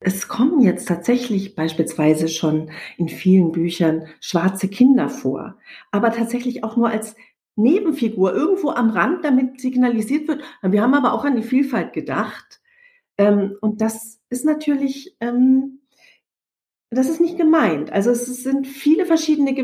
Es kommen jetzt tatsächlich beispielsweise schon in vielen Büchern schwarze Kinder vor, aber tatsächlich auch nur als Nebenfigur irgendwo am Rand, damit signalisiert wird. Wir haben aber auch an die Vielfalt gedacht. Ähm, und das ist natürlich, ähm, das ist nicht gemeint. Also es sind viele verschiedene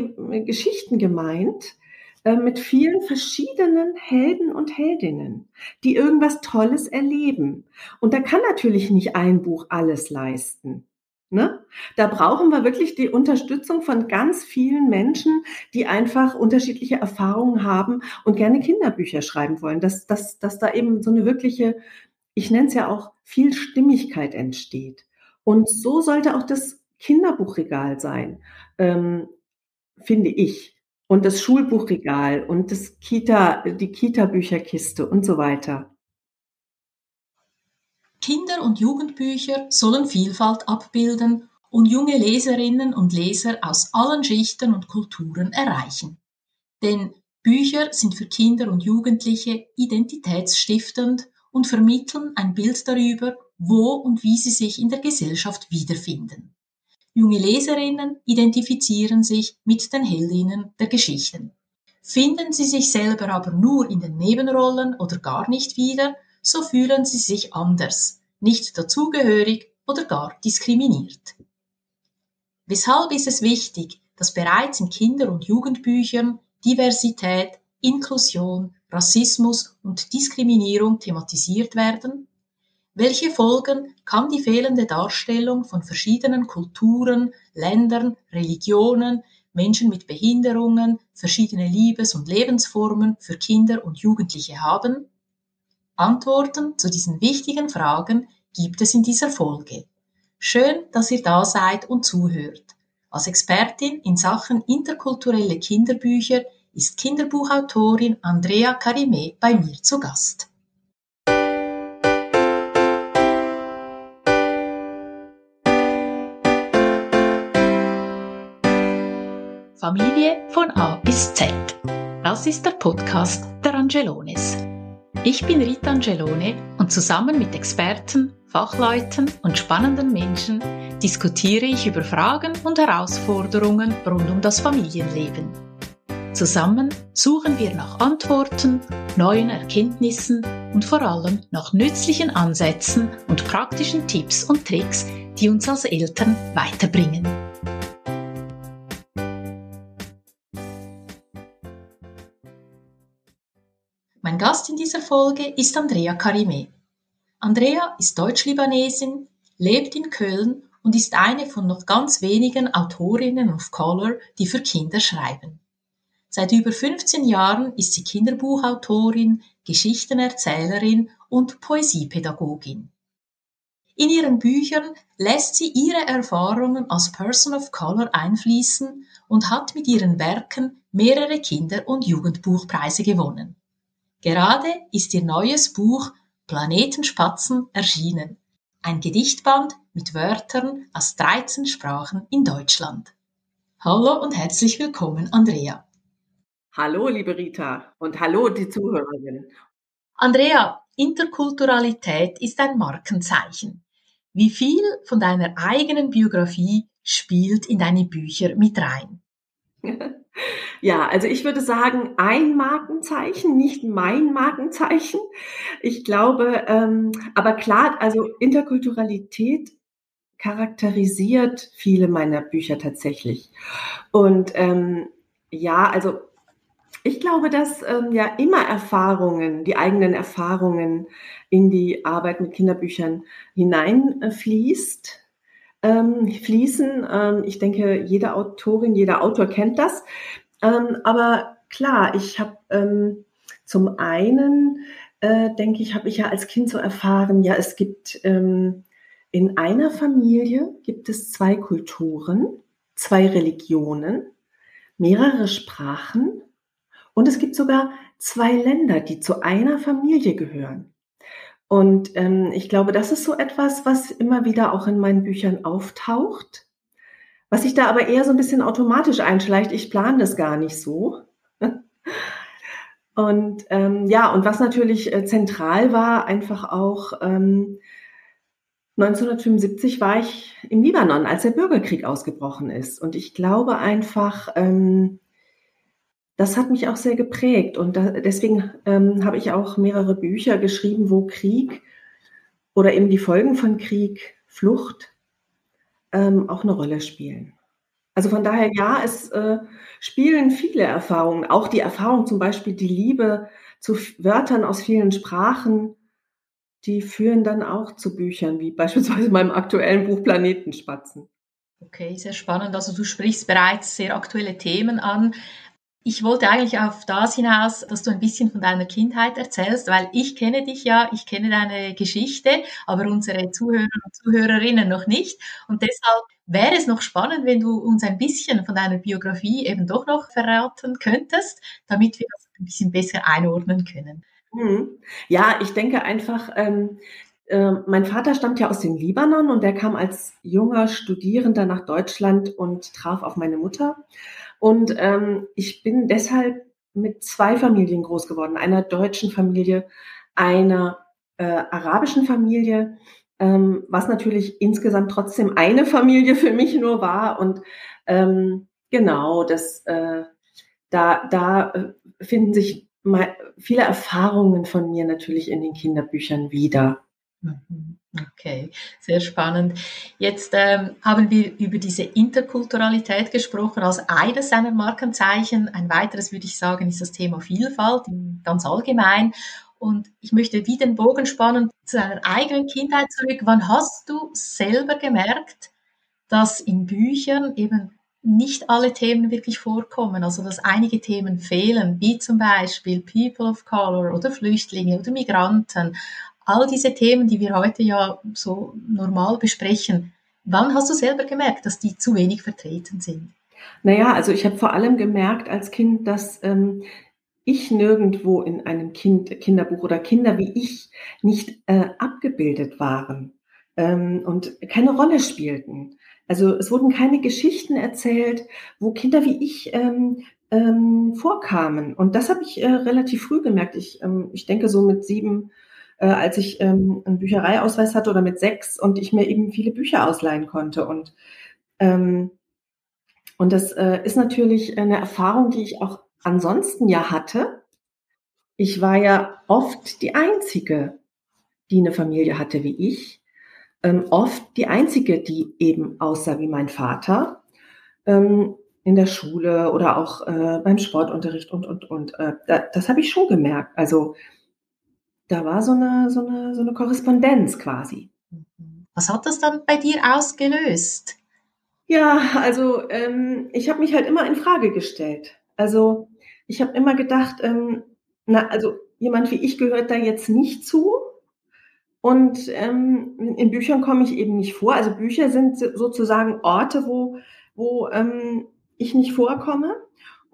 Geschichten gemeint äh, mit vielen verschiedenen Helden und Heldinnen, die irgendwas Tolles erleben. Und da kann natürlich nicht ein Buch alles leisten. Ne? Da brauchen wir wirklich die Unterstützung von ganz vielen Menschen, die einfach unterschiedliche Erfahrungen haben und gerne Kinderbücher schreiben wollen, dass, dass, dass da eben so eine wirkliche, ich nenne es ja auch, viel Stimmigkeit entsteht. Und so sollte auch das Kinderbuchregal sein, ähm, finde ich und das Schulbuchregal und das Kita, die Kita-Bücherkiste und so weiter. Kinder- und Jugendbücher sollen Vielfalt abbilden und junge Leserinnen und Leser aus allen Schichten und Kulturen erreichen. Denn Bücher sind für Kinder und Jugendliche identitätsstiftend und vermitteln ein Bild darüber, wo und wie sie sich in der Gesellschaft wiederfinden. Junge Leserinnen identifizieren sich mit den Heldinnen der Geschichten. Finden sie sich selber aber nur in den Nebenrollen oder gar nicht wieder, so fühlen sie sich anders, nicht dazugehörig oder gar diskriminiert. Weshalb ist es wichtig, dass bereits in Kinder- und Jugendbüchern Diversität, Inklusion, Rassismus und Diskriminierung thematisiert werden? Welche Folgen kann die fehlende Darstellung von verschiedenen Kulturen, Ländern, Religionen, Menschen mit Behinderungen, verschiedene Liebes- und Lebensformen für Kinder und Jugendliche haben? Antworten zu diesen wichtigen Fragen gibt es in dieser Folge. Schön, dass ihr da seid und zuhört. Als Expertin in Sachen interkulturelle Kinderbücher ist Kinderbuchautorin Andrea Carime bei mir zu Gast. Familie von A bis Z. Das ist der Podcast der Angelones. Ich bin Rita Angelone und zusammen mit Experten, Fachleuten und spannenden Menschen diskutiere ich über Fragen und Herausforderungen rund um das Familienleben. Zusammen suchen wir nach Antworten, neuen Erkenntnissen und vor allem nach nützlichen Ansätzen und praktischen Tipps und Tricks, die uns als Eltern weiterbringen. Mein Gast in dieser Folge ist Andrea Karime. Andrea ist Deutsch-Libanesin, lebt in Köln und ist eine von noch ganz wenigen Autorinnen of Color, die für Kinder schreiben. Seit über 15 Jahren ist sie Kinderbuchautorin, Geschichtenerzählerin und Poesiepädagogin. In ihren Büchern lässt sie ihre Erfahrungen als Person of Color einfließen und hat mit ihren Werken mehrere Kinder- und Jugendbuchpreise gewonnen. Gerade ist ihr neues Buch Planetenspatzen erschienen. Ein Gedichtband mit Wörtern aus 13 Sprachen in Deutschland. Hallo und herzlich willkommen, Andrea. Hallo, liebe Rita und hallo, die Zuhörerinnen. Andrea, Interkulturalität ist ein Markenzeichen. Wie viel von deiner eigenen Biografie spielt in deine Bücher mit rein? Ja, also ich würde sagen, ein Markenzeichen, nicht mein Markenzeichen. Ich glaube, ähm, aber klar, also Interkulturalität charakterisiert viele meiner Bücher tatsächlich. Und ähm, ja, also ich glaube, dass ähm, ja immer Erfahrungen, die eigenen Erfahrungen in die Arbeit mit Kinderbüchern hineinfließt ähm, fließen. Ähm, ich denke, jede Autorin, jeder Autor kennt das. Ähm, aber klar, ich habe ähm, zum einen, äh, denke ich, habe ich ja als Kind so erfahren, ja, es gibt ähm, in einer Familie gibt es zwei Kulturen, zwei Religionen, mehrere Sprachen und es gibt sogar zwei Länder, die zu einer Familie gehören. Und ähm, ich glaube, das ist so etwas, was immer wieder auch in meinen Büchern auftaucht, was sich da aber eher so ein bisschen automatisch einschleicht. Ich plane das gar nicht so. Und ähm, ja, und was natürlich äh, zentral war, einfach auch, ähm, 1975 war ich im Libanon, als der Bürgerkrieg ausgebrochen ist. Und ich glaube einfach, ähm, das hat mich auch sehr geprägt. Und da, deswegen ähm, habe ich auch mehrere Bücher geschrieben, wo Krieg oder eben die Folgen von Krieg, Flucht ähm, auch eine Rolle spielen. Also von daher, ja, es äh, spielen viele Erfahrungen, auch die Erfahrung zum Beispiel, die Liebe zu Wörtern aus vielen Sprachen, die führen dann auch zu Büchern, wie beispielsweise meinem aktuellen Buch Planetenspatzen. Okay, sehr spannend. Also du sprichst bereits sehr aktuelle Themen an. Ich wollte eigentlich auf das hinaus, dass du ein bisschen von deiner Kindheit erzählst, weil ich kenne dich ja, ich kenne deine Geschichte, aber unsere Zuhörer und Zuhörerinnen noch nicht. Und deshalb wäre es noch spannend, wenn du uns ein bisschen von deiner Biografie eben doch noch verraten könntest, damit wir das ein bisschen besser einordnen können. Mhm. Ja, ich denke einfach, ähm, äh, mein Vater stammt ja aus dem Libanon und der kam als junger Studierender nach Deutschland und traf auf meine Mutter. Und ähm, ich bin deshalb mit zwei Familien groß geworden, einer deutschen Familie, einer äh, arabischen Familie, ähm, was natürlich insgesamt trotzdem eine Familie für mich nur war. Und ähm, genau, das, äh, da, da äh, finden sich viele Erfahrungen von mir natürlich in den Kinderbüchern wieder. Mhm. Okay, sehr spannend. Jetzt ähm, haben wir über diese Interkulturalität gesprochen als eines seiner Markenzeichen. Ein weiteres, würde ich sagen, ist das Thema Vielfalt ganz allgemein. Und ich möchte wie den Bogen spannen zu deiner eigenen Kindheit zurück. Wann hast du selber gemerkt, dass in Büchern eben nicht alle Themen wirklich vorkommen, also dass einige Themen fehlen, wie zum Beispiel People of Color oder Flüchtlinge oder Migranten, all diese Themen, die wir heute ja so normal besprechen. Wann hast du selber gemerkt, dass die zu wenig vertreten sind? Naja, also ich habe vor allem gemerkt als Kind, dass ähm, ich nirgendwo in einem kind, Kinderbuch oder Kinder wie ich nicht äh, abgebildet waren ähm, und keine Rolle spielten. Also es wurden keine Geschichten erzählt, wo Kinder wie ich ähm, ähm, vorkamen. Und das habe ich äh, relativ früh gemerkt. Ich, ähm, ich denke so mit sieben, äh, als ich ähm, einen Büchereiausweis hatte oder mit sechs und ich mir eben viele Bücher ausleihen konnte. Und, ähm, und das äh, ist natürlich eine Erfahrung, die ich auch ansonsten ja hatte. Ich war ja oft die Einzige, die eine Familie hatte wie ich ähm, oft die einzige, die eben aussah wie mein Vater ähm, in der Schule oder auch äh, beim Sportunterricht und und und. Äh, da, das habe ich schon gemerkt. Also da war so eine so eine so eine Korrespondenz quasi. Was hat das dann bei dir ausgelöst? Ja, also ähm, ich habe mich halt immer in Frage gestellt. Also ich habe immer gedacht, ähm, na also jemand wie ich gehört da jetzt nicht zu. Und ähm, in Büchern komme ich eben nicht vor. Also Bücher sind sozusagen Orte, wo, wo ähm, ich nicht vorkomme.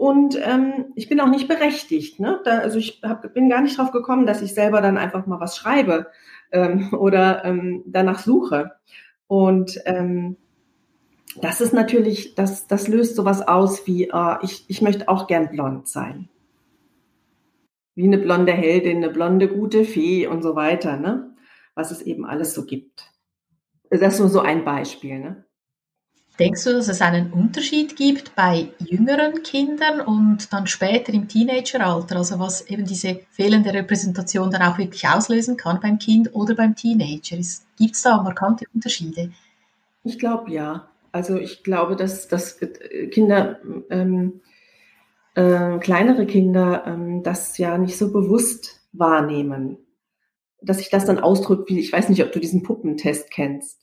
Und ähm, ich bin auch nicht berechtigt. Ne? Da, also ich hab, bin gar nicht drauf gekommen, dass ich selber dann einfach mal was schreibe ähm, oder ähm, danach suche. Und ähm, das ist natürlich, das, das löst sowas aus wie, äh, ich, ich möchte auch gern blond sein. Wie eine blonde Heldin, eine blonde gute Fee und so weiter. Ne? was es eben alles so gibt. Das ist nur so ein Beispiel. Ne? Denkst du, dass es einen Unterschied gibt bei jüngeren Kindern und dann später im Teenageralter, also was eben diese fehlende Repräsentation dann auch wirklich auslösen kann beim Kind oder beim Teenager? Gibt es da markante Unterschiede? Ich glaube ja. Also ich glaube, dass, dass Kinder, ähm, äh, kleinere Kinder ähm, das ja nicht so bewusst wahrnehmen dass sich das dann ausdrückt, wie ich weiß nicht, ob du diesen Puppentest kennst.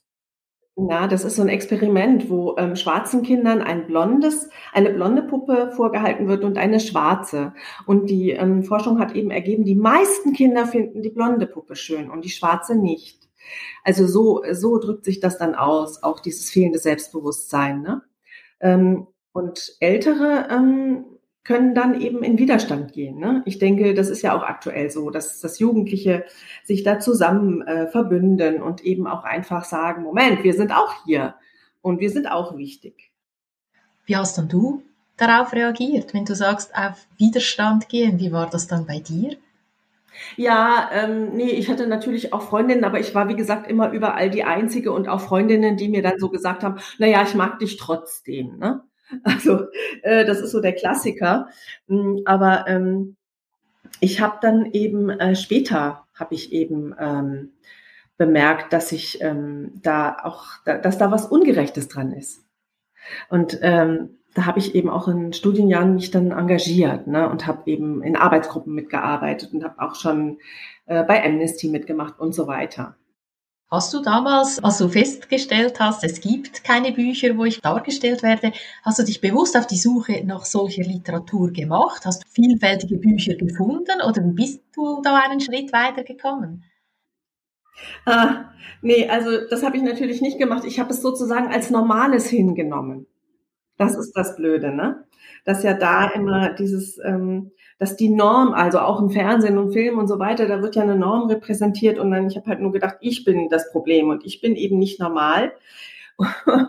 Ja, das ist so ein Experiment, wo ähm, schwarzen Kindern ein blondes, eine blonde Puppe vorgehalten wird und eine schwarze. Und die ähm, Forschung hat eben ergeben, die meisten Kinder finden die blonde Puppe schön und die schwarze nicht. Also so, so drückt sich das dann aus, auch dieses fehlende Selbstbewusstsein. Ne? Ähm, und ältere ähm, können dann eben in Widerstand gehen. Ne? Ich denke, das ist ja auch aktuell so, dass, dass Jugendliche sich da zusammen äh, verbünden und eben auch einfach sagen, Moment, wir sind auch hier und wir sind auch wichtig. Wie hast dann du darauf reagiert, wenn du sagst, auf Widerstand gehen? Wie war das dann bei dir? Ja, ähm, ne, ich hatte natürlich auch Freundinnen, aber ich war, wie gesagt, immer überall die Einzige und auch Freundinnen, die mir dann so gesagt haben: „Na ja, ich mag dich trotzdem“, ne? Also, äh, das ist so der Klassiker. Hm, aber, ähm, ich habe dann eben äh, später habe ich eben, ähm, bemerkt, dass ich, ähm, da auch da dass da was Ungerechtes dran ist. Und, ähm, da habe ich eben auch in Studienjahren mich dann engagiert, ne, und habe eben in Arbeitsgruppen mitgearbeitet und habe auch schon, äh, bei Amnesty mitgemacht und so weiter. Hast du damals, als du festgestellt hast, es gibt keine Bücher, wo ich dargestellt werde, hast du dich bewusst auf die Suche nach solcher Literatur gemacht? Hast du vielfältige Bücher gefunden oder bist du da einen Schritt weitergekommen? Ah, ne, also das habe ich natürlich nicht gemacht. Ich habe es sozusagen als Normales hingenommen. Das ist das Blöde, ne? Dass ja da immer dieses, ähm, dass die Norm, also auch im Fernsehen und Film und so weiter, da wird ja eine Norm repräsentiert und dann, ich habe halt nur gedacht, ich bin das Problem und ich bin eben nicht normal.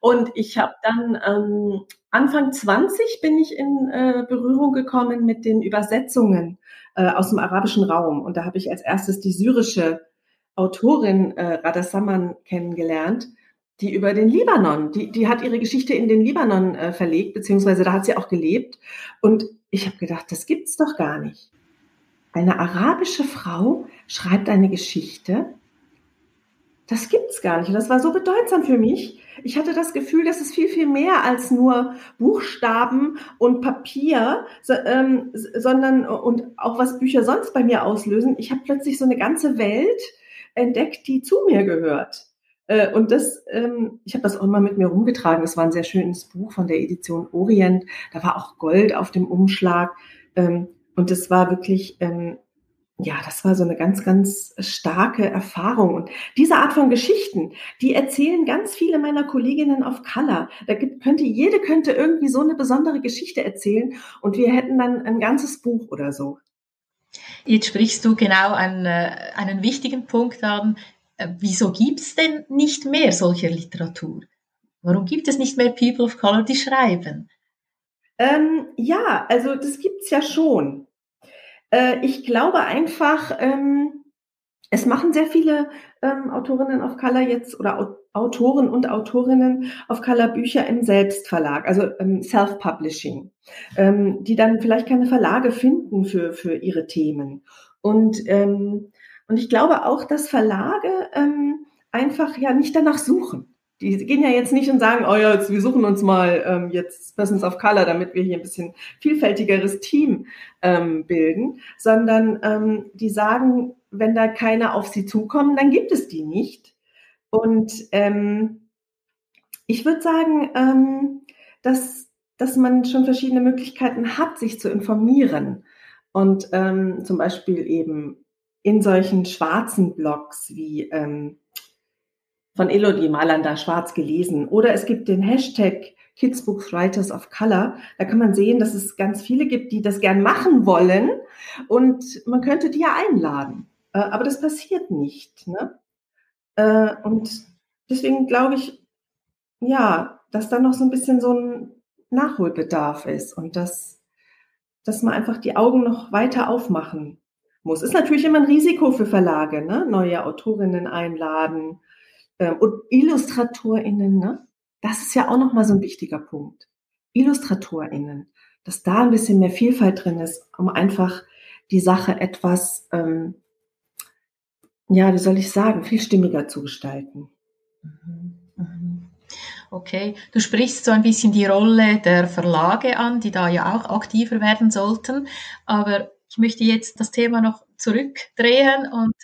und ich habe dann ähm, Anfang 20 bin ich in äh, Berührung gekommen mit den Übersetzungen äh, aus dem arabischen Raum und da habe ich als erstes die syrische Autorin äh, Rada Saman kennengelernt die über den Libanon, die, die hat ihre Geschichte in den Libanon äh, verlegt, beziehungsweise da hat sie auch gelebt. Und ich habe gedacht, das gibt's doch gar nicht. Eine arabische Frau schreibt eine Geschichte. Das gibt's gar nicht. Und das war so bedeutsam für mich. Ich hatte das Gefühl, dass es viel, viel mehr als nur Buchstaben und Papier, so, ähm, sondern und auch was Bücher sonst bei mir auslösen. Ich habe plötzlich so eine ganze Welt entdeckt, die zu mir gehört. Äh, und das, ähm, ich habe das auch mal mit mir rumgetragen. Das war ein sehr schönes Buch von der Edition Orient. Da war auch Gold auf dem Umschlag. Ähm, und das war wirklich, ähm, ja, das war so eine ganz, ganz starke Erfahrung. Und diese Art von Geschichten, die erzählen ganz viele meiner Kolleginnen auf Color. Da könnte, jede könnte irgendwie so eine besondere Geschichte erzählen und wir hätten dann ein ganzes Buch oder so. Jetzt sprichst du genau einen, äh, einen wichtigen Punkt an, wieso gibt es denn nicht mehr solcher Literatur? Warum gibt es nicht mehr People of Color, die schreiben? Ähm, ja, also das gibt's ja schon. Äh, ich glaube einfach, ähm, es machen sehr viele ähm, Autorinnen of Color jetzt oder Autoren und Autorinnen of Color Bücher im Selbstverlag, also ähm, Self-Publishing, ähm, die dann vielleicht keine Verlage finden für, für ihre Themen. Und ähm, und ich glaube auch, dass Verlage ähm, einfach ja nicht danach suchen. Die gehen ja jetzt nicht und sagen, oh ja, jetzt, wir suchen uns mal ähm, jetzt Persons of Color, damit wir hier ein bisschen vielfältigeres Team ähm, bilden, sondern ähm, die sagen, wenn da keiner auf sie zukommen, dann gibt es die nicht. Und ähm, ich würde sagen, ähm, dass, dass man schon verschiedene Möglichkeiten hat, sich zu informieren. Und ähm, zum Beispiel eben in solchen schwarzen Blogs wie ähm, von Elodie Malanda schwarz gelesen oder es gibt den Hashtag Kidsbooks Writers of Color. Da kann man sehen, dass es ganz viele gibt, die das gern machen wollen und man könnte die ja einladen. Äh, aber das passiert nicht. Ne? Äh, und deswegen glaube ich, ja, dass da noch so ein bisschen so ein Nachholbedarf ist und dass, dass man einfach die Augen noch weiter aufmachen muss. Ist natürlich immer ein Risiko für Verlage, ne? neue Autorinnen einladen ähm, und IllustratorInnen. Ne? Das ist ja auch nochmal so ein wichtiger Punkt. IllustratorInnen, dass da ein bisschen mehr Vielfalt drin ist, um einfach die Sache etwas, ähm, ja, wie soll ich sagen, viel stimmiger zu gestalten. Mhm. Mhm. Okay, du sprichst so ein bisschen die Rolle der Verlage an, die da ja auch aktiver werden sollten. Aber ich möchte jetzt das Thema noch zurückdrehen und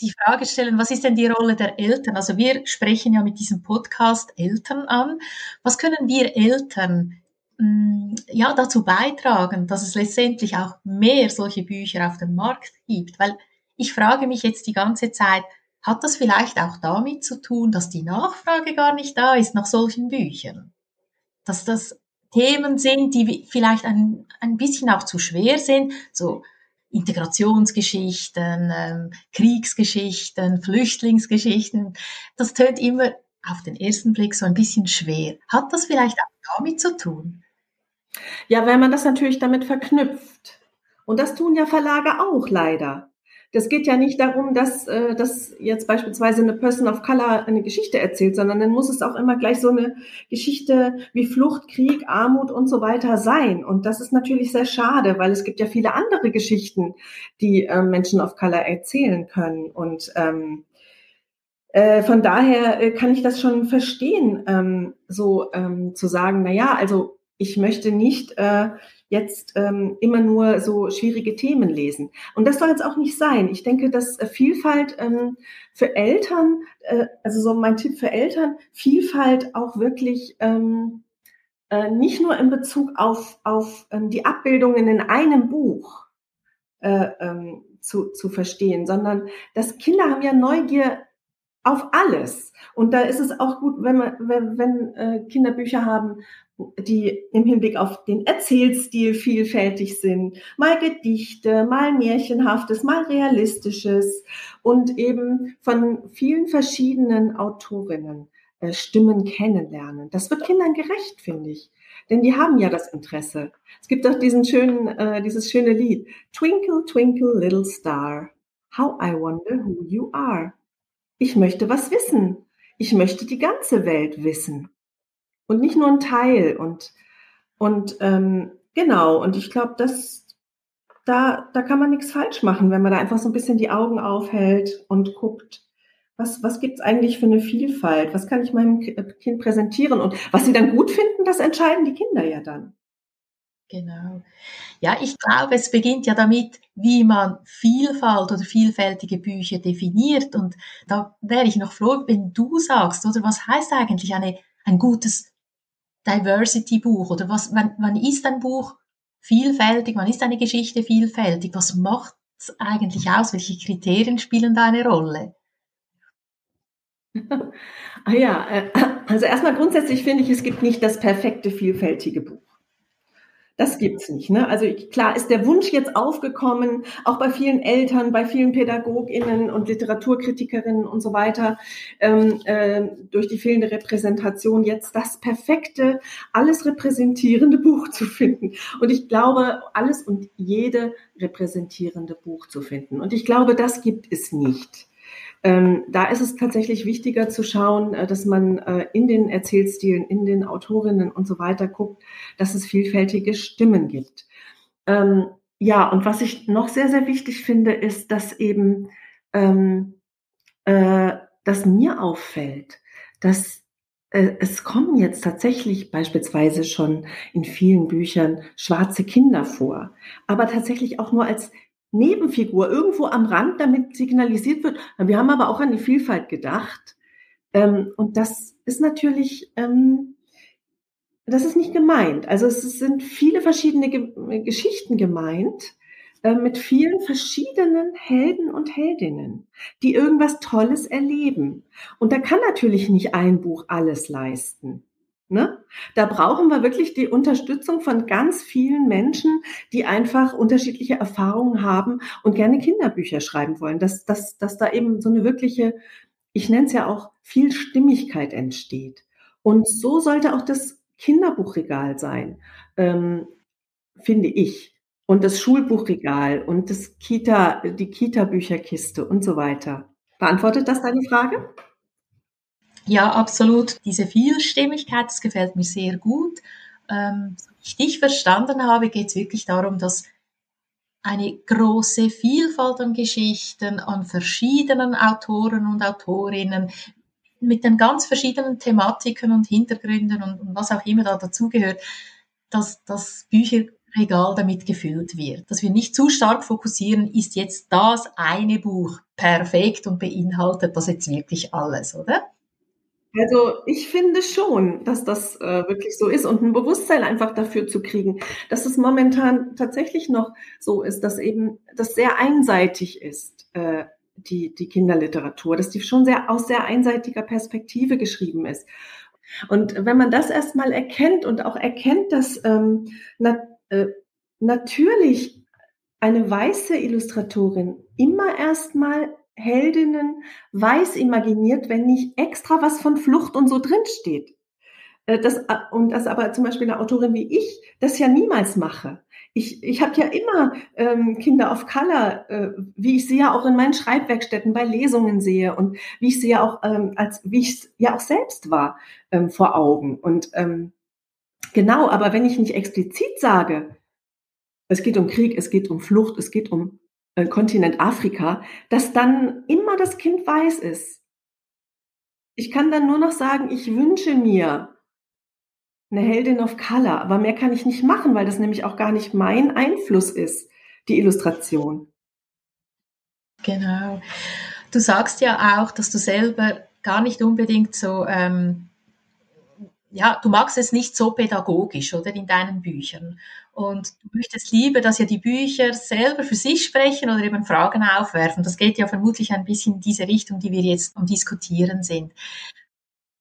die Frage stellen, was ist denn die Rolle der Eltern? Also wir sprechen ja mit diesem Podcast Eltern an. Was können wir Eltern mm, ja, dazu beitragen, dass es letztendlich auch mehr solche Bücher auf dem Markt gibt? Weil ich frage mich jetzt die ganze Zeit, hat das vielleicht auch damit zu tun, dass die Nachfrage gar nicht da ist nach solchen Büchern? Dass das Themen sind, die vielleicht ein, ein bisschen auch zu schwer sind, so Integrationsgeschichten, ähm, Kriegsgeschichten, Flüchtlingsgeschichten. Das tönt immer auf den ersten Blick so ein bisschen schwer. Hat das vielleicht auch damit zu tun? Ja, weil man das natürlich damit verknüpft. Und das tun ja Verlage auch leider. Das geht ja nicht darum, dass, äh, dass jetzt beispielsweise eine Person of Color eine Geschichte erzählt, sondern dann muss es auch immer gleich so eine Geschichte wie Flucht, Krieg, Armut und so weiter sein. Und das ist natürlich sehr schade, weil es gibt ja viele andere Geschichten, die äh, Menschen of Color erzählen können. Und ähm, äh, von daher äh, kann ich das schon verstehen, ähm, so ähm, zu sagen, na ja, also ich möchte nicht äh, jetzt ähm, immer nur so schwierige Themen lesen. Und das soll jetzt auch nicht sein. Ich denke, dass äh, Vielfalt ähm, für Eltern, äh, also so mein Tipp für Eltern, Vielfalt auch wirklich ähm, äh, nicht nur in Bezug auf, auf ähm, die Abbildungen in einem Buch äh, ähm, zu, zu verstehen, sondern dass Kinder haben ja Neugier auf alles. Und da ist es auch gut, wenn man, wenn, wenn äh, Kinderbücher haben, die im Hinblick auf den Erzählstil vielfältig sind. Mal Gedichte, mal Märchenhaftes, mal Realistisches und eben von vielen verschiedenen Autorinnen äh, Stimmen kennenlernen. Das wird Kindern gerecht, finde ich. Denn die haben ja das Interesse. Es gibt auch diesen schönen, äh, dieses schöne Lied. Twinkle, twinkle, little star. How I wonder who you are. Ich möchte was wissen. Ich möchte die ganze Welt wissen und nicht nur ein Teil. Und, und ähm, genau, und ich glaube, dass da, da kann man nichts falsch machen, wenn man da einfach so ein bisschen die Augen aufhält und guckt, was, was gibt's eigentlich für eine Vielfalt? Was kann ich meinem Kind präsentieren? Und was sie dann gut finden, das entscheiden die Kinder ja dann. Genau. Ja, ich glaube, es beginnt ja damit, wie man Vielfalt oder vielfältige Bücher definiert. Und da wäre ich noch froh, wenn du sagst, oder was heißt eigentlich eine, ein gutes Diversity-Buch oder was, wann, wann ist ein Buch vielfältig, wann ist eine Geschichte vielfältig, was macht es eigentlich aus, welche Kriterien spielen da eine Rolle? ah ja, äh, also erstmal grundsätzlich finde ich, es gibt nicht das perfekte vielfältige Buch. Das gibt's nicht. Ne? Also klar ist der Wunsch jetzt aufgekommen, auch bei vielen Eltern, bei vielen PädagogInnen und Literaturkritikerinnen und so weiter, ähm, äh, durch die fehlende Repräsentation jetzt das perfekte, alles repräsentierende Buch zu finden. Und ich glaube, alles und jede repräsentierende Buch zu finden. Und ich glaube, das gibt es nicht. Ähm, da ist es tatsächlich wichtiger zu schauen, äh, dass man äh, in den Erzählstilen, in den Autorinnen und so weiter guckt, dass es vielfältige Stimmen gibt. Ähm, ja, und was ich noch sehr, sehr wichtig finde, ist, dass eben, ähm, äh, dass mir auffällt, dass äh, es kommen jetzt tatsächlich beispielsweise schon in vielen Büchern schwarze Kinder vor, aber tatsächlich auch nur als Nebenfigur irgendwo am Rand, damit signalisiert wird. Wir haben aber auch an die Vielfalt gedacht. Ähm, und das ist natürlich, ähm, das ist nicht gemeint. Also es sind viele verschiedene Ge Geschichten gemeint äh, mit vielen verschiedenen Helden und Heldinnen, die irgendwas Tolles erleben. Und da kann natürlich nicht ein Buch alles leisten. Ne? Da brauchen wir wirklich die Unterstützung von ganz vielen Menschen, die einfach unterschiedliche Erfahrungen haben und gerne Kinderbücher schreiben wollen. Dass, dass, dass da eben so eine wirkliche, ich nenne es ja auch, Vielstimmigkeit entsteht. Und so sollte auch das Kinderbuchregal sein, ähm, finde ich. Und das Schulbuchregal und das Kita, die Kita-Bücherkiste und so weiter. Beantwortet das deine Frage? Ja, absolut. Diese Vielstimmigkeit, das gefällt mir sehr gut. Ähm, so wie ich dich verstanden habe, geht es wirklich darum, dass eine große Vielfalt an Geschichten, an verschiedenen Autoren und Autorinnen mit den ganz verschiedenen Thematiken und Hintergründen und, und was auch immer da dazugehört, dass das Bücherregal damit gefüllt wird. Dass wir nicht zu stark fokussieren, ist jetzt das eine Buch perfekt und beinhaltet das jetzt wirklich alles, oder? Also ich finde schon, dass das äh, wirklich so ist und ein Bewusstsein einfach dafür zu kriegen, dass es momentan tatsächlich noch so ist, dass eben das sehr einseitig ist, äh, die, die Kinderliteratur, dass die schon sehr aus sehr einseitiger Perspektive geschrieben ist. Und wenn man das erstmal erkennt und auch erkennt, dass ähm, na, äh, natürlich eine weiße Illustratorin immer erstmal Heldinnen weiß imaginiert, wenn nicht extra was von Flucht und so drinsteht. Äh, das, äh, und das aber zum Beispiel eine Autorin wie ich das ja niemals mache. ich, ich habe ja immer ähm, Kinder of Color, äh, wie ich sie ja auch in meinen Schreibwerkstätten bei Lesungen sehe und wie ich sie ja auch ähm, als wie ich ja auch selbst war ähm, vor Augen. Und ähm, genau, aber wenn ich nicht explizit sage, es geht um Krieg, es geht um Flucht, es geht um äh, Kontinent Afrika, dass dann immer das Kind weiß ist. Ich kann dann nur noch sagen, ich wünsche mir, eine Heldin of Color. Aber mehr kann ich nicht machen, weil das nämlich auch gar nicht mein Einfluss ist, die Illustration. Genau. Du sagst ja auch, dass du selber gar nicht unbedingt so, ähm, ja, du magst es nicht so pädagogisch, oder in deinen Büchern. Und du möchtest lieber, dass ja die Bücher selber für sich sprechen oder eben Fragen aufwerfen. Das geht ja vermutlich ein bisschen in diese Richtung, die wir jetzt am Diskutieren sind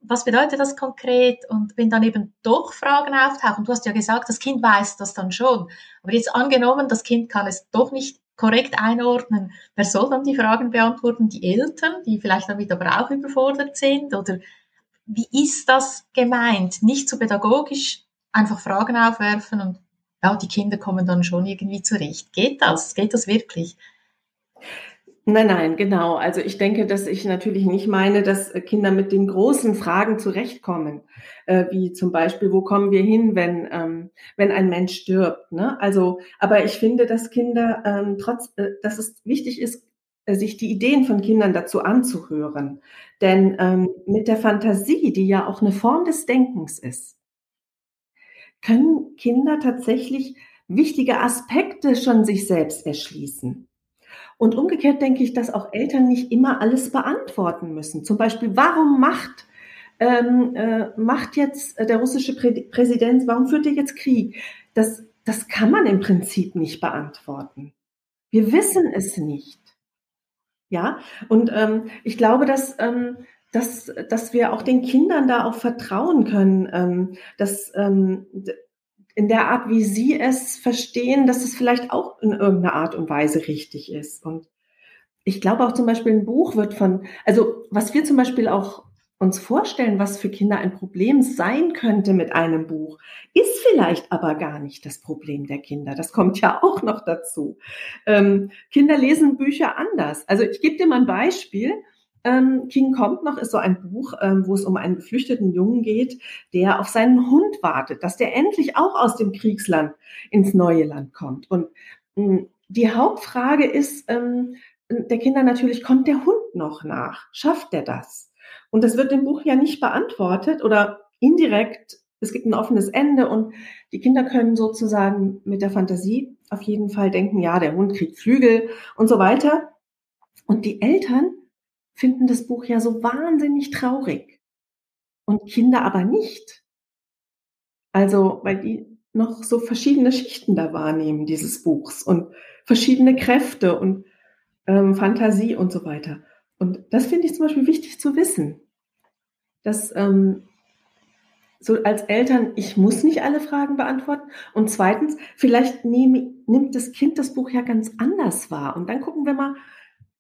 was bedeutet das konkret? Und wenn dann eben doch Fragen auftauchen, du hast ja gesagt, das Kind weiß das dann schon. Aber jetzt angenommen, das Kind kann es doch nicht korrekt einordnen. Wer soll dann die Fragen beantworten? Die Eltern, die vielleicht damit aber auch überfordert sind? Oder wie ist das gemeint? Nicht so pädagogisch, einfach Fragen aufwerfen und ja, die Kinder kommen dann schon irgendwie zurecht. Geht das? Geht das wirklich? Nein, nein, genau. Also ich denke, dass ich natürlich nicht meine, dass Kinder mit den großen Fragen zurechtkommen, äh, wie zum Beispiel, wo kommen wir hin, wenn ähm, wenn ein Mensch stirbt. Ne? Also, aber ich finde, dass Kinder ähm, trotz, äh, dass es wichtig ist, sich die Ideen von Kindern dazu anzuhören, denn ähm, mit der Fantasie, die ja auch eine Form des Denkens ist, können Kinder tatsächlich wichtige Aspekte schon sich selbst erschließen. Und umgekehrt denke ich, dass auch Eltern nicht immer alles beantworten müssen. Zum Beispiel, warum macht, ähm, äh, macht jetzt der russische Prä Präsident, warum führt er jetzt Krieg? Das, das kann man im Prinzip nicht beantworten. Wir wissen es nicht. Ja, und ähm, ich glaube, dass, ähm, dass, dass wir auch den Kindern da auch vertrauen können, ähm, dass, ähm, in der Art, wie sie es verstehen, dass es vielleicht auch in irgendeiner Art und Weise richtig ist. Und ich glaube auch zum Beispiel ein Buch wird von, also was wir zum Beispiel auch uns vorstellen, was für Kinder ein Problem sein könnte mit einem Buch, ist vielleicht aber gar nicht das Problem der Kinder. Das kommt ja auch noch dazu. Ähm, Kinder lesen Bücher anders. Also ich gebe dir mal ein Beispiel. Ähm, King kommt noch ist so ein Buch, ähm, wo es um einen geflüchteten Jungen geht, der auf seinen Hund wartet, dass der endlich auch aus dem Kriegsland ins neue Land kommt. Und mh, hm, die Hauptfrage ist ähm, der Kinder natürlich, kommt der Hund noch nach? Schafft der das? Und das wird im Buch ja nicht beantwortet oder indirekt. Es gibt ein offenes Ende und die Kinder können sozusagen mit der Fantasie auf jeden Fall denken, ja, der Hund kriegt Flügel und so weiter. Und die Eltern finden das Buch ja so wahnsinnig traurig und Kinder aber nicht. Also, weil die noch so verschiedene Schichten da wahrnehmen dieses Buchs und verschiedene Kräfte und ähm, Fantasie und so weiter. Und das finde ich zum Beispiel wichtig zu wissen, dass ähm, so als Eltern, ich muss nicht alle Fragen beantworten. Und zweitens, vielleicht nehm, nimmt das Kind das Buch ja ganz anders wahr. Und dann gucken wir mal,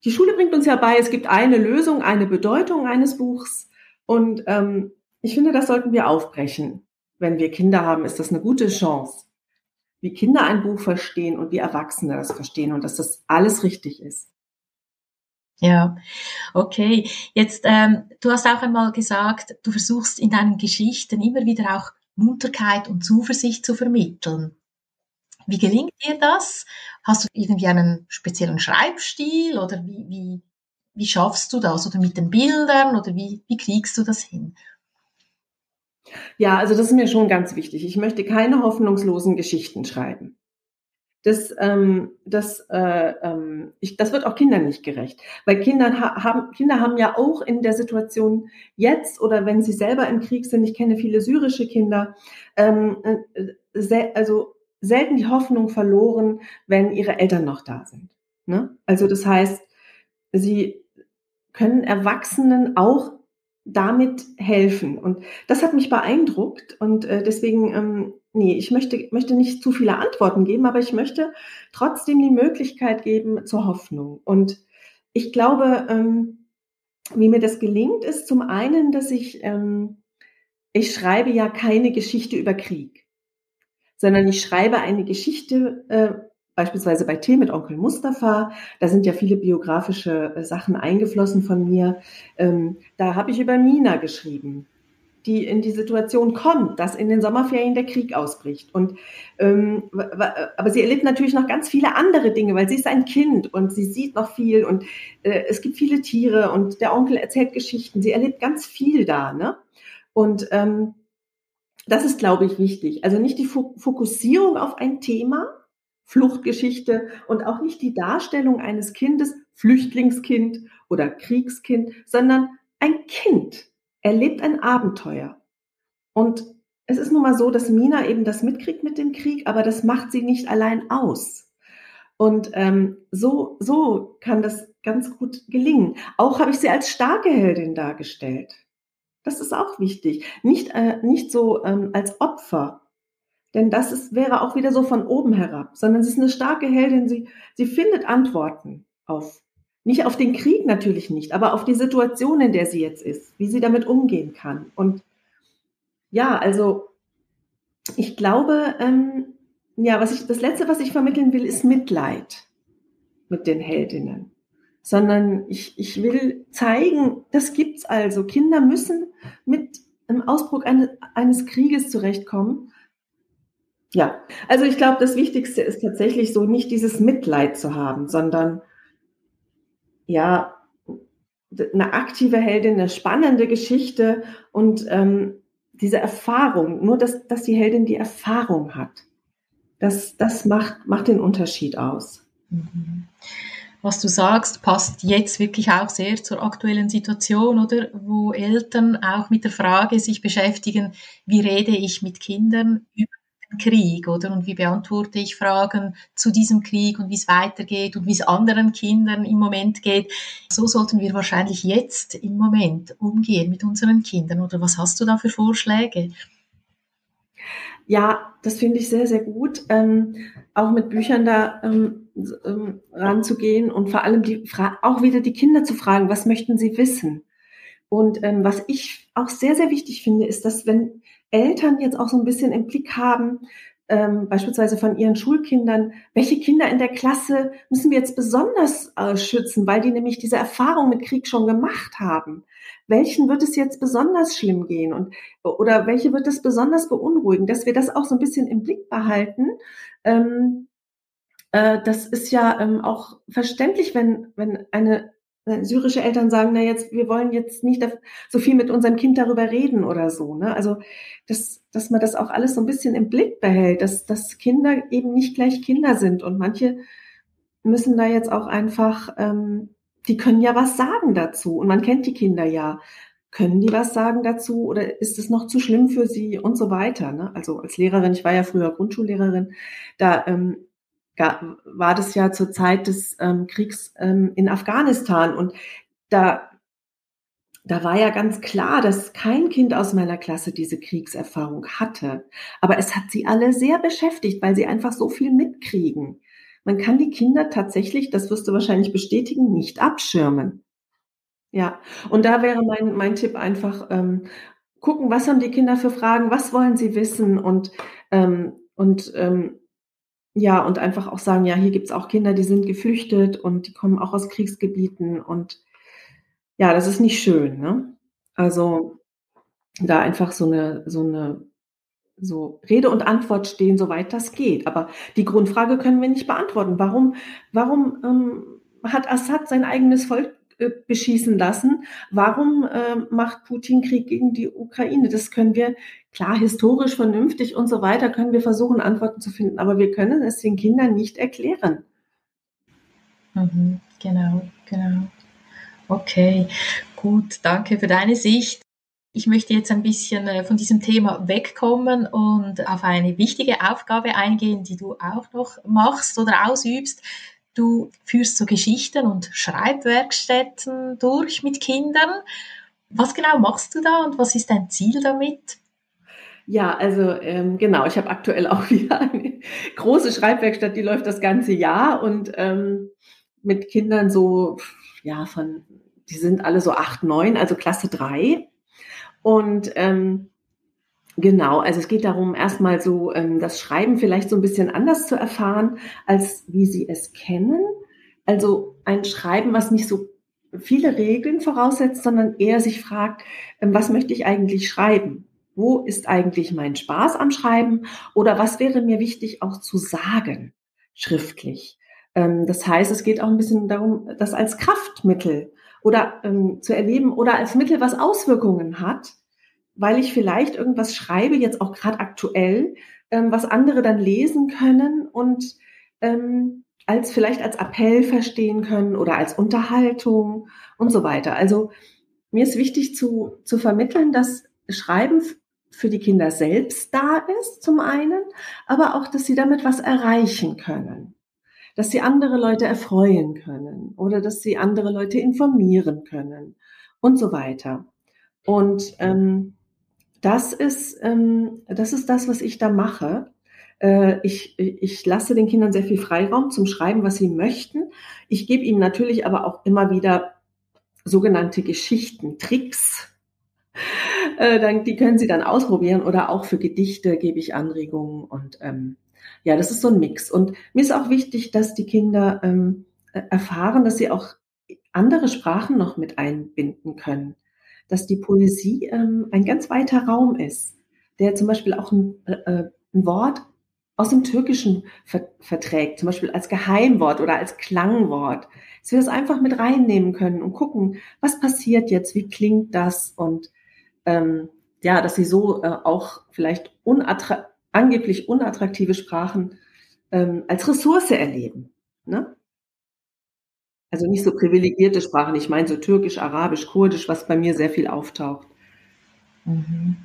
die Schule bringt uns ja bei, es gibt eine Lösung, eine Bedeutung eines Buchs. Und ähm, ich finde, das sollten wir aufbrechen. Wenn wir Kinder haben, ist das eine gute Chance, wie Kinder ein Buch verstehen und wie Erwachsene das verstehen und dass das alles richtig ist. Ja, okay. Jetzt, ähm, du hast auch einmal gesagt, du versuchst in deinen Geschichten immer wieder auch Munterkeit und Zuversicht zu vermitteln. Wie gelingt dir das? Hast du irgendwie einen speziellen Schreibstil oder wie, wie, wie schaffst du das? Oder mit den Bildern oder wie, wie kriegst du das hin? Ja, also das ist mir schon ganz wichtig. Ich möchte keine hoffnungslosen Geschichten schreiben. Das, ähm, das, äh, ähm, ich, das wird auch Kindern nicht gerecht, weil Kinder ha haben, Kinder haben ja auch in der Situation jetzt oder wenn sie selber im Krieg sind, ich kenne viele syrische Kinder, ähm, äh, also selten die Hoffnung verloren, wenn ihre Eltern noch da sind. Ne? Also das heißt, sie können Erwachsenen auch damit helfen. Und das hat mich beeindruckt. Und äh, deswegen, ähm, nee, ich möchte, möchte nicht zu viele Antworten geben, aber ich möchte trotzdem die Möglichkeit geben zur Hoffnung. Und ich glaube, ähm, wie mir das gelingt, ist zum einen, dass ich, ähm, ich schreibe ja keine Geschichte über Krieg sondern ich schreibe eine Geschichte, äh, beispielsweise bei Tee mit Onkel Mustafa. Da sind ja viele biografische äh, Sachen eingeflossen von mir. Ähm, da habe ich über Mina geschrieben die in die Situation kommt, dass in den Sommerferien der Krieg ausbricht. Und ähm, aber sie erlebt natürlich noch ganz viele andere Dinge, weil sie ist ein Kind und sie sieht noch viel und äh, es gibt viele Tiere und der Onkel erzählt Geschichten. Sie erlebt ganz viel da, ne? Und ähm, das ist, glaube ich, wichtig. Also nicht die Fokussierung auf ein Thema, Fluchtgeschichte und auch nicht die Darstellung eines Kindes, Flüchtlingskind oder Kriegskind, sondern ein Kind erlebt ein Abenteuer. Und es ist nun mal so, dass Mina eben das mitkriegt mit dem Krieg, aber das macht sie nicht allein aus. Und ähm, so, so kann das ganz gut gelingen. Auch habe ich sie als starke Heldin dargestellt. Das ist auch wichtig. Nicht, äh, nicht so ähm, als Opfer, denn das ist, wäre auch wieder so von oben herab, sondern sie ist eine starke Heldin. Sie, sie findet Antworten auf nicht auf den Krieg natürlich nicht, aber auf die Situation, in der sie jetzt ist, wie sie damit umgehen kann. Und ja, also ich glaube, ähm, ja, was ich, das letzte, was ich vermitteln will, ist Mitleid mit den Heldinnen. Sondern ich, ich will zeigen, das gibt's also. Kinder müssen mit dem Ausbruch eines, eines Krieges zurechtkommen. Ja, also ich glaube, das Wichtigste ist tatsächlich so, nicht dieses Mitleid zu haben, sondern ja, eine aktive Heldin, eine spannende Geschichte und ähm, diese Erfahrung, nur dass, dass die Heldin die Erfahrung hat, das, das macht, macht den Unterschied aus. Mhm. Was du sagst, passt jetzt wirklich auch sehr zur aktuellen Situation, oder? Wo Eltern auch mit der Frage sich beschäftigen, wie rede ich mit Kindern über Krieg, oder? Und wie beantworte ich Fragen zu diesem Krieg und wie es weitergeht und wie es anderen Kindern im Moment geht. So sollten wir wahrscheinlich jetzt im Moment umgehen mit unseren Kindern, oder was hast du da für Vorschläge? Ja, das finde ich sehr, sehr gut, ähm, auch mit Büchern da ähm, ähm, ranzugehen und vor allem die auch wieder die Kinder zu fragen, was möchten sie wissen? Und ähm, was ich auch sehr, sehr wichtig finde, ist, dass wenn Eltern jetzt auch so ein bisschen im Blick haben, ähm, beispielsweise von ihren Schulkindern, welche Kinder in der Klasse müssen wir jetzt besonders äh, schützen, weil die nämlich diese Erfahrung mit Krieg schon gemacht haben. Welchen wird es jetzt besonders schlimm gehen und oder welche wird es besonders beunruhigen, dass wir das auch so ein bisschen im Blick behalten. Ähm, äh, das ist ja ähm, auch verständlich, wenn wenn eine syrische Eltern sagen, na jetzt, wir wollen jetzt nicht so viel mit unserem Kind darüber reden oder so. Ne? Also, dass, dass man das auch alles so ein bisschen im Blick behält, dass, dass Kinder eben nicht gleich Kinder sind. Und manche müssen da jetzt auch einfach, ähm, die können ja was sagen dazu. Und man kennt die Kinder ja. Können die was sagen dazu oder ist es noch zu schlimm für sie und so weiter? Ne? Also als Lehrerin, ich war ja früher Grundschullehrerin, da ähm, war das ja zur Zeit des ähm, Kriegs ähm, in Afghanistan und da da war ja ganz klar, dass kein Kind aus meiner Klasse diese Kriegserfahrung hatte. Aber es hat sie alle sehr beschäftigt, weil sie einfach so viel mitkriegen. Man kann die Kinder tatsächlich, das wirst du wahrscheinlich bestätigen, nicht abschirmen. Ja, und da wäre mein, mein Tipp einfach, ähm, gucken, was haben die Kinder für Fragen, was wollen sie wissen und, ähm, und ähm, ja, und einfach auch sagen, ja, hier gibt's auch Kinder, die sind geflüchtet und die kommen auch aus Kriegsgebieten und ja, das ist nicht schön, ne? Also da einfach so eine, so eine, so Rede und Antwort stehen, soweit das geht. Aber die Grundfrage können wir nicht beantworten. Warum, warum ähm, hat Assad sein eigenes Volk beschießen lassen. Warum äh, macht Putin Krieg gegen die Ukraine? Das können wir klar historisch, vernünftig und so weiter, können wir versuchen, Antworten zu finden, aber wir können es den Kindern nicht erklären. Mhm, genau, genau. Okay, gut, danke für deine Sicht. Ich möchte jetzt ein bisschen äh, von diesem Thema wegkommen und auf eine wichtige Aufgabe eingehen, die du auch noch machst oder ausübst. Du führst so Geschichten und Schreibwerkstätten durch mit Kindern. Was genau machst du da und was ist dein Ziel damit? Ja, also ähm, genau, ich habe aktuell auch wieder eine große Schreibwerkstatt, die läuft das ganze Jahr und ähm, mit Kindern so, ja, von, die sind alle so acht, neun, also Klasse drei. Und ähm, Genau, also es geht darum, erstmal so ähm, das Schreiben vielleicht so ein bisschen anders zu erfahren, als wie Sie es kennen. Also ein Schreiben, was nicht so viele Regeln voraussetzt, sondern eher sich fragt, ähm, was möchte ich eigentlich schreiben? Wo ist eigentlich mein Spaß am Schreiben? Oder was wäre mir wichtig auch zu sagen, schriftlich? Ähm, das heißt, es geht auch ein bisschen darum, das als Kraftmittel oder ähm, zu erleben oder als Mittel, was Auswirkungen hat, weil ich vielleicht irgendwas schreibe, jetzt auch gerade aktuell, ähm, was andere dann lesen können und ähm, als vielleicht als Appell verstehen können oder als Unterhaltung und so weiter. Also mir ist wichtig zu, zu vermitteln, dass Schreiben für die Kinder selbst da ist, zum einen, aber auch, dass sie damit was erreichen können. Dass sie andere Leute erfreuen können oder dass sie andere Leute informieren können und so weiter. Und ähm, das ist, ähm, das ist das, was ich da mache. Äh, ich, ich lasse den Kindern sehr viel Freiraum zum Schreiben, was sie möchten. Ich gebe ihnen natürlich aber auch immer wieder sogenannte Geschichten, Tricks. Äh, die können sie dann ausprobieren oder auch für Gedichte gebe ich Anregungen und ähm, ja, das ist so ein Mix. Und mir ist auch wichtig, dass die Kinder ähm, erfahren, dass sie auch andere Sprachen noch mit einbinden können. Dass die Poesie ähm, ein ganz weiter Raum ist, der zum Beispiel auch ein, äh, ein Wort aus dem Türkischen ver verträgt, zum Beispiel als Geheimwort oder als Klangwort, dass wir das einfach mit reinnehmen können und gucken, was passiert jetzt, wie klingt das und ähm, ja, dass sie so äh, auch vielleicht unattra angeblich unattraktive Sprachen ähm, als Ressource erleben. Ne? Also nicht so privilegierte Sprachen, ich meine so Türkisch, Arabisch, Kurdisch, was bei mir sehr viel auftaucht. Mhm.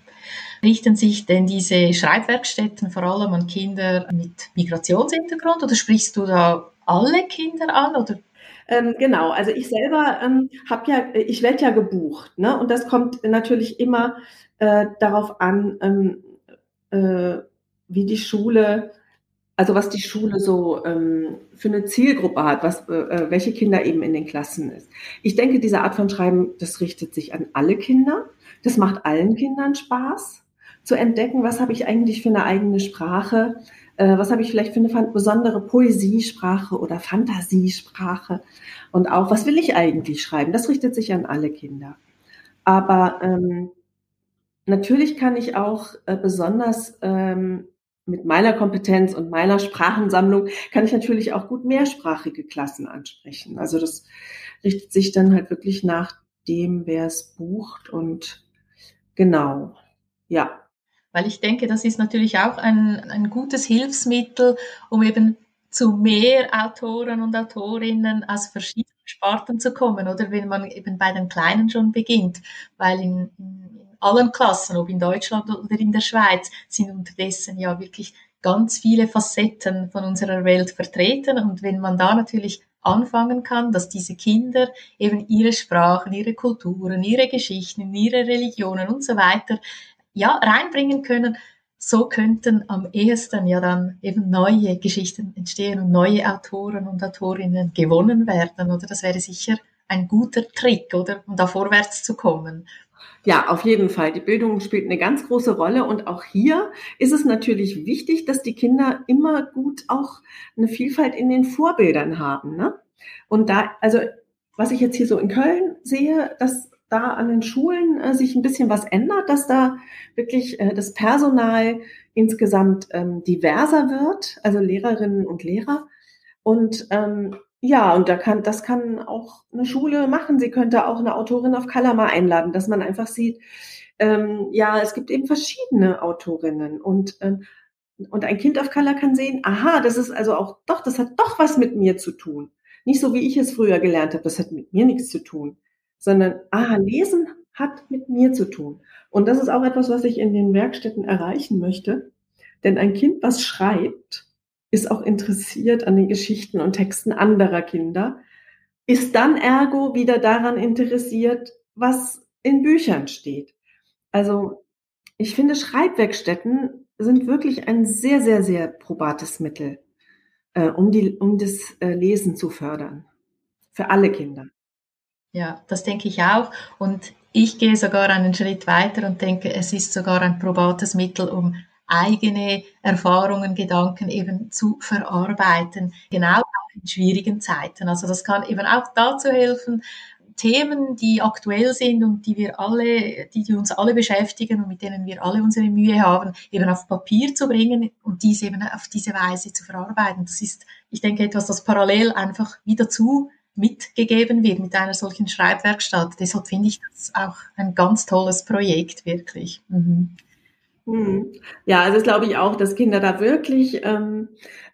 Richten sich denn diese Schreibwerkstätten vor allem an Kinder mit Migrationshintergrund oder sprichst du da alle Kinder an oder ähm, genau, also ich selber ähm, habe ja, ich werde ja gebucht, ne? Und das kommt natürlich immer äh, darauf an, ähm, äh, wie die Schule, also was die Schule so ähm, für eine Zielgruppe hat, was, äh, äh welche Kinder eben in den Klassen ist. Ich denke, diese Art von Schreiben, das richtet sich an alle Kinder. Das macht allen Kindern Spaß zu entdecken, was habe ich eigentlich für eine eigene Sprache, äh, was habe ich vielleicht für eine besondere Poesiesprache oder Fantasiesprache und auch, was will ich eigentlich schreiben. Das richtet sich an alle Kinder. Aber ähm, natürlich kann ich auch äh, besonders ähm, mit meiner Kompetenz und meiner Sprachensammlung kann ich natürlich auch gut mehrsprachige Klassen ansprechen. Also das richtet sich dann halt wirklich nach dem, wer es bucht und genau, ja. Weil ich denke, das ist natürlich auch ein, ein gutes Hilfsmittel, um eben zu mehr Autoren und Autorinnen aus verschiedenen Sparten zu kommen, oder wenn man eben bei den Kleinen schon beginnt, weil in, in allen Klassen, ob in Deutschland oder in der Schweiz, sind unterdessen ja wirklich ganz viele Facetten von unserer Welt vertreten und wenn man da natürlich anfangen kann, dass diese Kinder eben ihre Sprachen, ihre Kulturen, ihre Geschichten, ihre Religionen und so weiter ja, reinbringen können, so könnten am ehesten ja dann eben neue Geschichten entstehen und neue Autoren und Autorinnen gewonnen werden, oder? Das wäre sicher ein guter Trick, oder? Um da vorwärts zu kommen. Ja, auf jeden Fall. Die Bildung spielt eine ganz große Rolle und auch hier ist es natürlich wichtig, dass die Kinder immer gut auch eine Vielfalt in den Vorbildern haben. Ne? Und da, also was ich jetzt hier so in Köln sehe, dass da an den Schulen äh, sich ein bisschen was ändert, dass da wirklich äh, das Personal insgesamt ähm, diverser wird, also Lehrerinnen und Lehrer. Und ähm, ja, und da kann, das kann auch eine Schule machen. Sie könnte auch eine Autorin auf mal einladen, dass man einfach sieht, ähm, ja, es gibt eben verschiedene Autorinnen und ähm, und ein Kind auf Color kann sehen, aha, das ist also auch doch, das hat doch was mit mir zu tun. Nicht so wie ich es früher gelernt habe, das hat mit mir nichts zu tun sondern, ah, Lesen hat mit mir zu tun. Und das ist auch etwas, was ich in den Werkstätten erreichen möchte. Denn ein Kind, was schreibt, ist auch interessiert an den Geschichten und Texten anderer Kinder, ist dann ergo wieder daran interessiert, was in Büchern steht. Also ich finde, Schreibwerkstätten sind wirklich ein sehr, sehr, sehr probates Mittel, äh, um, die, um das äh, Lesen zu fördern. Für alle Kinder. Ja, das denke ich auch. Und ich gehe sogar einen Schritt weiter und denke, es ist sogar ein probates Mittel, um eigene Erfahrungen, Gedanken eben zu verarbeiten, genau auch in schwierigen Zeiten. Also das kann eben auch dazu helfen, Themen, die aktuell sind und die wir alle, die, die uns alle beschäftigen und mit denen wir alle unsere Mühe haben, eben auf Papier zu bringen und diese eben auf diese Weise zu verarbeiten. Das ist, ich denke, etwas, das parallel einfach wieder zu mitgegeben wird mit einer solchen Schreibwerkstatt. Deshalb finde ich das auch ein ganz tolles Projekt, wirklich. Mhm. Mhm. Ja, also das glaube ich auch, dass Kinder da wirklich ähm,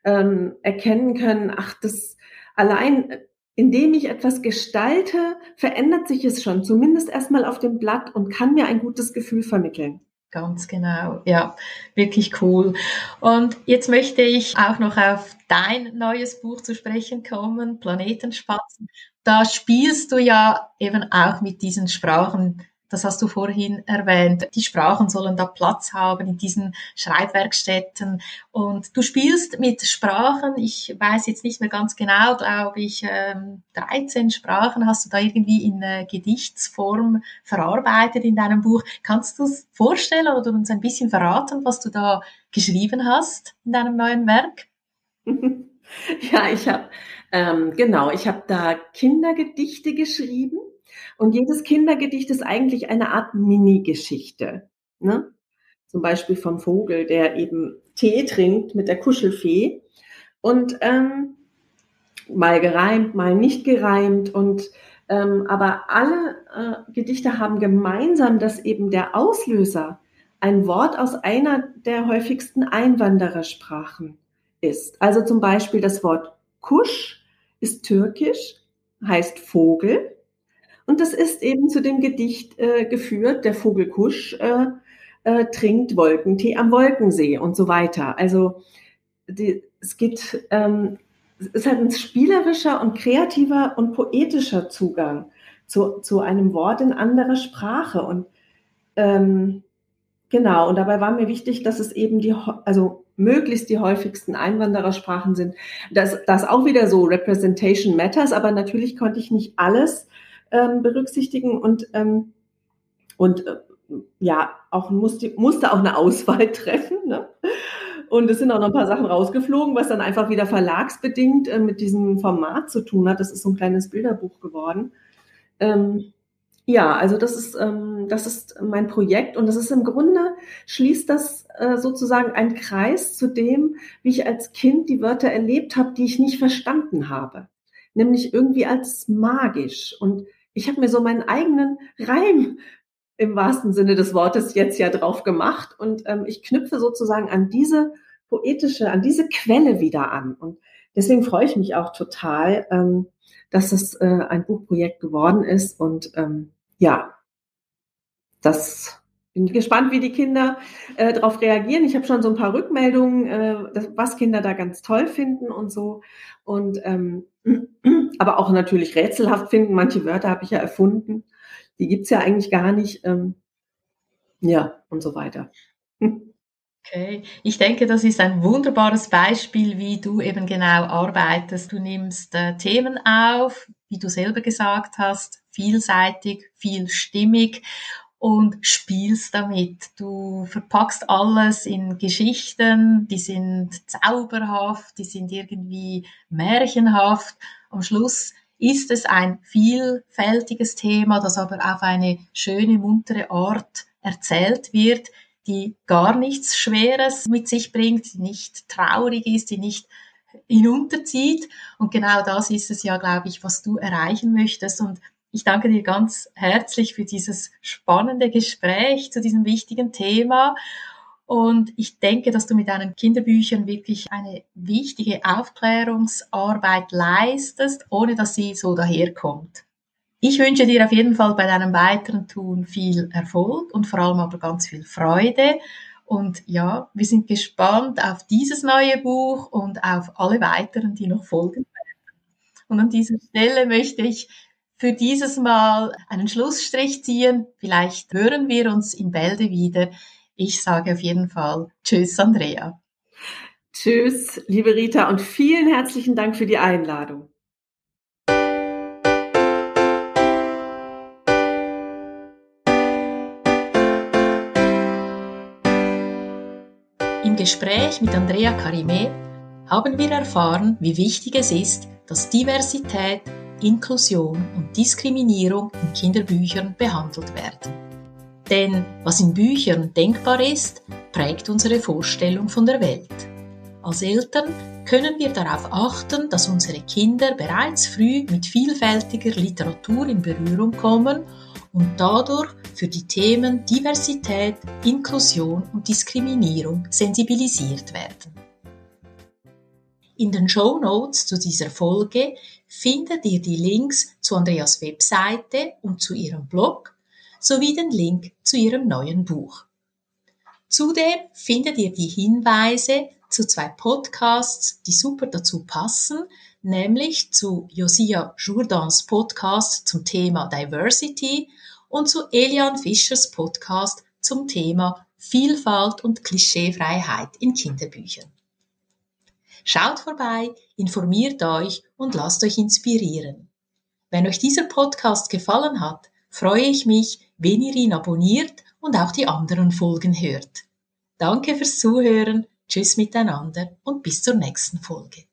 ähm, erkennen können, ach, das allein, indem ich etwas gestalte, verändert sich es schon, zumindest erstmal auf dem Blatt und kann mir ein gutes Gefühl vermitteln. Ganz genau, ja, wirklich cool. Und jetzt möchte ich auch noch auf dein neues Buch zu sprechen kommen, Planetenspatzen. Da spielst du ja eben auch mit diesen Sprachen das hast du vorhin erwähnt. Die Sprachen sollen da Platz haben in diesen Schreibwerkstätten. Und du spielst mit Sprachen. Ich weiß jetzt nicht mehr ganz genau, glaube ich, 13 ähm, Sprachen hast du da irgendwie in Gedichtsform verarbeitet in deinem Buch. Kannst du es vorstellen oder uns ein bisschen verraten, was du da geschrieben hast in deinem neuen Werk? Ja, ich habe ähm, genau, ich habe da Kindergedichte geschrieben und jedes Kindergedicht ist eigentlich eine Art Mini-Geschichte. Ne? Zum Beispiel vom Vogel, der eben Tee trinkt mit der Kuschelfee. Und ähm, mal gereimt, mal nicht gereimt. Und ähm, aber alle äh, Gedichte haben gemeinsam, dass eben der Auslöser ein Wort aus einer der häufigsten Einwanderersprachen ist. Also zum Beispiel das Wort Kusch ist türkisch, heißt Vogel. Und das ist eben zu dem Gedicht äh, geführt, der Vogel Kusch äh, äh, trinkt Wolkentee am Wolkensee und so weiter. Also die, es geht, ähm, es ist halt ein spielerischer und kreativer und poetischer Zugang zu, zu einem Wort in anderer Sprache. Und ähm, genau, und dabei war mir wichtig, dass es eben die, also möglichst die häufigsten Einwanderersprachen sind. Das, das auch wieder so Representation Matters, aber natürlich konnte ich nicht alles ähm, berücksichtigen und, ähm, und äh, ja, auch musste, musste auch eine Auswahl treffen. Ne? Und es sind auch noch ein paar Sachen rausgeflogen, was dann einfach wieder verlagsbedingt äh, mit diesem Format zu tun hat. Das ist so ein kleines Bilderbuch geworden. Ähm, ja, also das ist, ähm, das ist mein Projekt und das ist im Grunde, schließt das äh, sozusagen einen Kreis zu dem, wie ich als Kind die Wörter erlebt habe, die ich nicht verstanden habe. Nämlich irgendwie als magisch. Und ich habe mir so meinen eigenen Reim im wahrsten Sinne des Wortes jetzt ja drauf gemacht und ähm, ich knüpfe sozusagen an diese poetische, an diese Quelle wieder an. Und deswegen freue ich mich auch total, ähm, dass es äh, ein Buchprojekt geworden ist und ähm, ja, das bin gespannt, wie die Kinder äh, darauf reagieren. Ich habe schon so ein paar Rückmeldungen, äh, das, was Kinder da ganz toll finden und so. Und ähm, aber auch natürlich rätselhaft finden. Manche Wörter habe ich ja erfunden. Die gibt's ja eigentlich gar nicht. Ähm, ja, und so weiter. Okay, ich denke, das ist ein wunderbares Beispiel, wie du eben genau arbeitest. Du nimmst äh, Themen auf, wie du selber gesagt hast, vielseitig, vielstimmig und spielst damit. Du verpackst alles in Geschichten, die sind zauberhaft, die sind irgendwie märchenhaft. Am Schluss ist es ein vielfältiges Thema, das aber auf eine schöne, muntere Art erzählt wird, die gar nichts Schweres mit sich bringt, die nicht traurig ist, die nicht hinunterzieht. Und genau das ist es ja, glaube ich, was du erreichen möchtest. Und ich danke dir ganz herzlich für dieses spannende Gespräch zu diesem wichtigen Thema. Und ich denke, dass du mit deinen Kinderbüchern wirklich eine wichtige Aufklärungsarbeit leistest, ohne dass sie so daherkommt. Ich wünsche dir auf jeden Fall bei deinem weiteren Tun viel Erfolg und vor allem aber ganz viel Freude. Und ja, wir sind gespannt auf dieses neue Buch und auf alle weiteren, die noch folgen werden. Und an dieser Stelle möchte ich für dieses Mal einen Schlussstrich ziehen. Vielleicht hören wir uns in Bälde wieder. Ich sage auf jeden Fall Tschüss, Andrea. Tschüss, liebe Rita, und vielen herzlichen Dank für die Einladung. Im Gespräch mit Andrea Karime haben wir erfahren, wie wichtig es ist, dass Diversität Inklusion und Diskriminierung in Kinderbüchern behandelt werden. Denn was in Büchern denkbar ist, prägt unsere Vorstellung von der Welt. Als Eltern können wir darauf achten, dass unsere Kinder bereits früh mit vielfältiger Literatur in Berührung kommen und dadurch für die Themen Diversität, Inklusion und Diskriminierung sensibilisiert werden. In den Show Notes zu dieser Folge findet ihr die Links zu Andreas Webseite und zu ihrem Blog sowie den Link zu ihrem neuen Buch. Zudem findet ihr die Hinweise zu zwei Podcasts, die super dazu passen, nämlich zu Josia Jourdans Podcast zum Thema Diversity und zu Elian Fischers Podcast zum Thema Vielfalt und Klischeefreiheit in Kinderbüchern. Schaut vorbei, informiert euch und lasst euch inspirieren. Wenn euch dieser Podcast gefallen hat, freue ich mich, wenn ihr ihn abonniert und auch die anderen Folgen hört. Danke fürs Zuhören, tschüss miteinander und bis zur nächsten Folge.